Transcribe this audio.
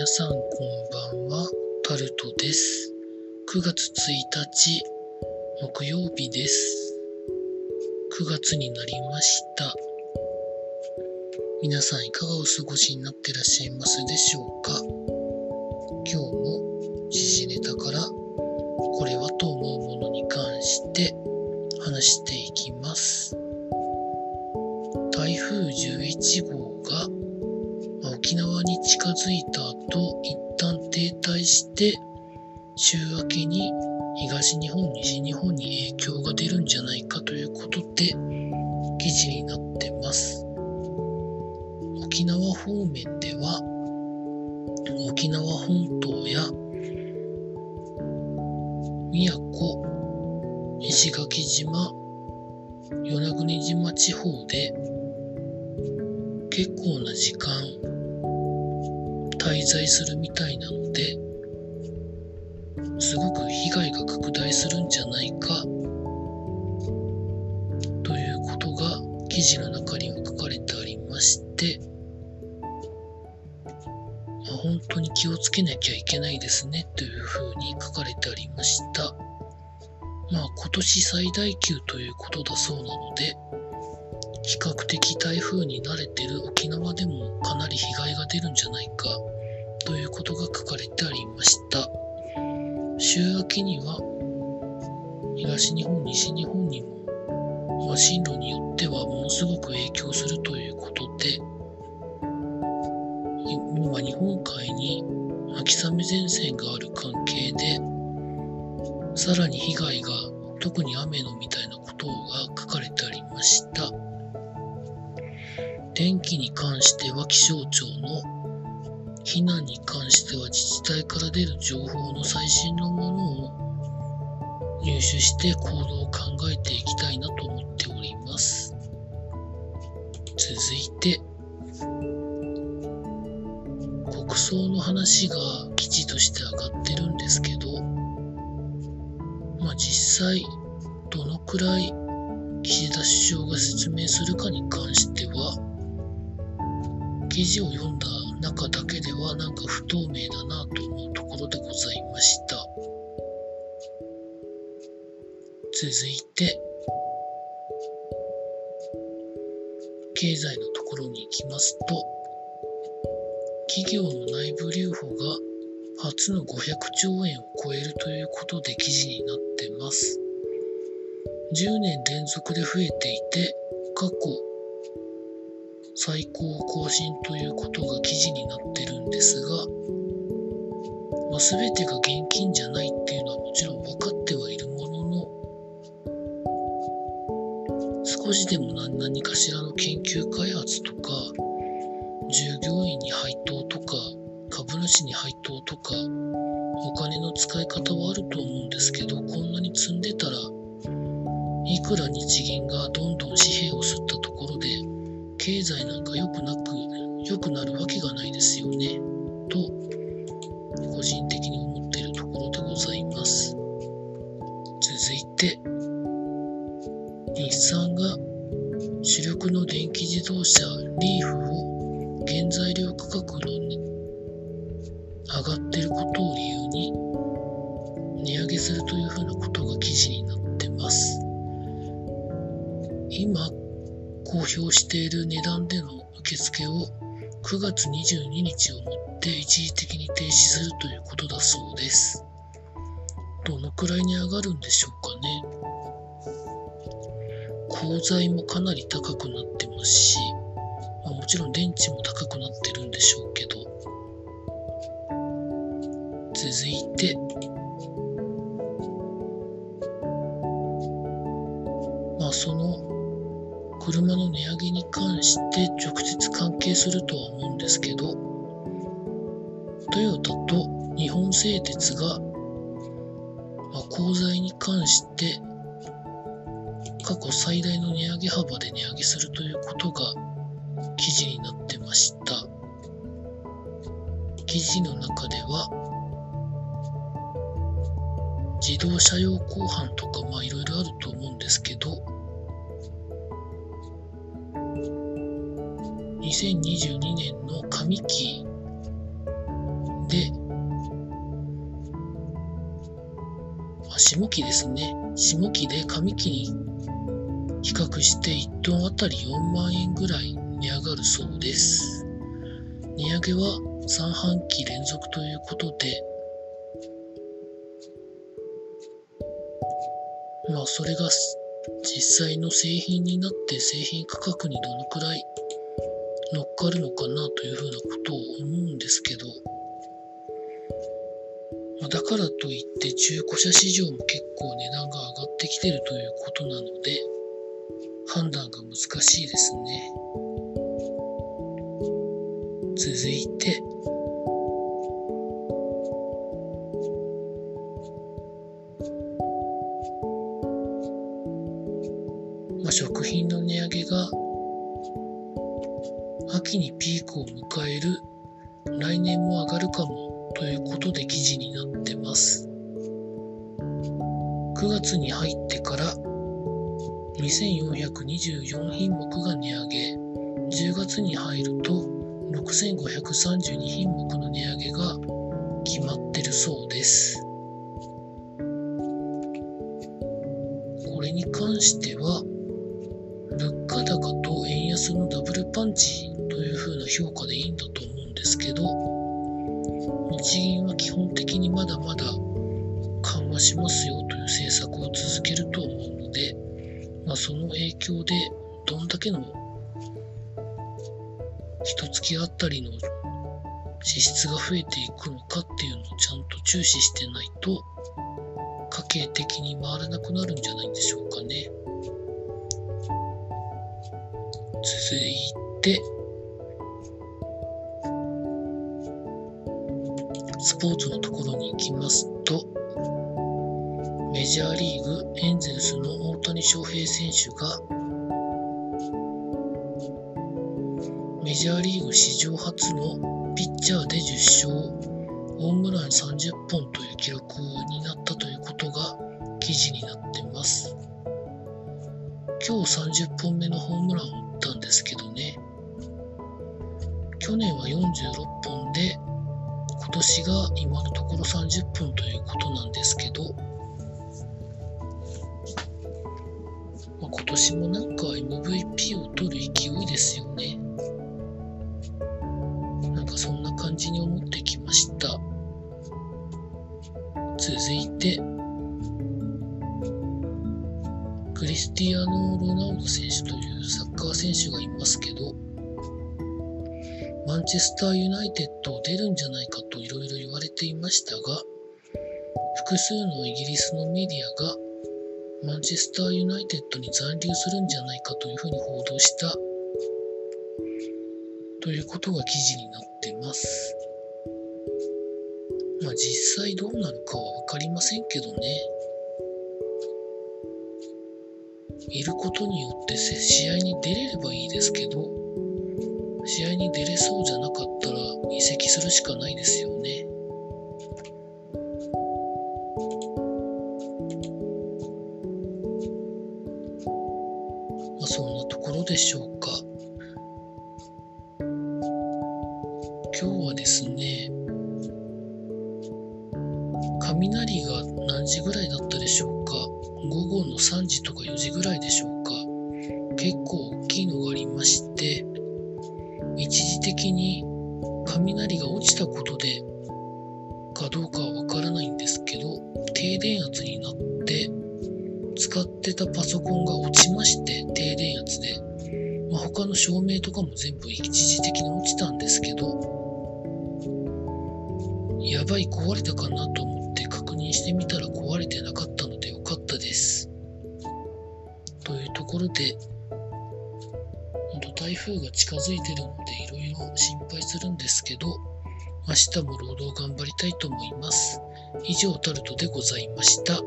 皆さんこんばんは、タルトです。9月1日、木曜日です。9月になりました。皆さんいかがお過ごしになってらっしゃいますでしょうか？今日も時事ネタからこれはと思うものに関して話していきます。台風11号が沖縄に近づいた後、一旦停滞して、週明けに東日本、西日本に影響が出るんじゃないかということで、記事になってます。沖縄方面では、沖縄本島や宮古、石垣島、与那国島地方で結構な時間滞在するみたいなので、すごく被害が拡大するんじゃないか、ということが記事の中には書かれてありまして、まあ、本当に気をつけなきゃいけないですね、というふうに書かれてありました。まあ今年最大級ということだそうなので、比較的台風に慣れてる沖縄でもかなり被害が出るんじゃないかということが書かれてありました。週明けには東日本、西日本にも、まあ、進路によってはものすごく影響するということで、今日本海に秋雨前線がある関係で、さらに被害が特に雨のみたいなことが書かれてありました。天気に関しては気象庁の避難に関しては自治体から出る情報の最新のものを入手して行動を考えていきたいなと思っております。続いて、国葬の話が記事として上がってるんですけど、まあ実際どのくらい岸田首相が説明するかに関しては、記事を読んだ中だけではなんか不透明だなと思うところでございました。続いて、経済のところに行きますと、企業の内部留保が初の500兆円を超えるということで記事になってます。10年連続で増えていて、過去最高更新ということが記事になってるんですが、まあ、全てが現金じゃないっていうのはもちろん分かってはいるものの、少しでも何何かしらの研究開発とか、従業員に配当とか、株主に配当とか、お金の使い方はあると思うんですけど、こんなに積んでたら、いくら日銀がどんどん紙幣を吸ったところで、経済なんか良くなく、良くなるわけがないですよね。と、個人的に思っているところでございます。続いて、日産が主力の電気自動車リーフを原材料価格の上がっていることを理由に値上げするというふうなことが記事に公表している値段での受付を9月22日をもって一時的に停止するということだそうです。どのくらいに上がるんでしょうかね。鋼材もかなり高くなってますし、まあ、もちろん電池も高くなってるんでしょうけど、続いて、車の値上げに関して直接関係するとは思うんですけど、トヨタと日本製鉄が、まあ、鋼材に関して過去最大の値上げ幅で値上げするということが記事になってました。記事の中では、自動車用後半とか、まあいろいろあると思うんですけど、2022年の上期で、あ下期ですね。下期で上期に比較して1トンあたり4万円ぐらい値上がるそうです。値上げは3半期連続ということで、まあそれが実際の製品になって製品価格にどのくらい乗っかるのかなというふうなことを思うんですけど、まあ、だからといって中古車市場も結構値段が上がってきてるということなので、判断が難しいですね。続いて、まあ、食品の値上げが秋にピークを迎える来年も上がるかもということで記事になってます。9月に入ってから2424品目が値上げ、10月に入ると6532品目の値上げが決まってるそうです。これに関しては、物価高と円安のダブルパンチというふうな評価でいいんだと思うんですけど、日銀は基本的にまだまだ緩和しますよという政策を続けると思うので、まあ、その影響でどんだけの一月あたりの支出が増えていくのかっていうのをちゃんと注視してないと家計的に回らなくなるんじゃないんでしょうかね。続いて、スポーツのところに行きますと、メジャーリーグエンゼルスの大谷翔平選手がメジャーリーグ史上初のピッチャーで10勝、ホームラン30本という記録になったということが記事になっています。今日30本目のホームランを打ったんですけどね、去年は46本で今年が今のところ30分ということなんですけど、まあ、今年もなんか MVP を取る勢いですよね。なんかそんな感じに思ってきました。続いて、クリスティアーノ・ロナウド選手というサッカー選手がいますけど、マンチェスターユナイテッドを出るんじゃないかといろいろ言われていましたが、複数のイギリスのメディアがマンチェスターユナイテッドに残留するんじゃないかというふうに報道したということが記事になってます。まあ実際どうなるかはわかりませんけどね。いることによって試合に出れればいいですけど、試合に出れそうじゃなかったら移籍するしかないですよね。まあ、そんなところでしょうか。今日はですね、雷が何時ぐらいだったでしょうか。午後の3時とか4時ぐらいでしょうか。結構大きいのがありまして、一時的に雷が落ちたことでかどうかはわからないんですけど停電圧になって使ってたパソコンが落ちまして停電圧で、まあ、他の照明とかも全部一時的に落ちたんですけどやばい壊れたかなと思って確認してみたら壊れてなかったのでよかったです。というところで台風が近づいてるのでいろいろ心配するんですけど、明日も労働頑張りたいと思います。以上タルトでございました。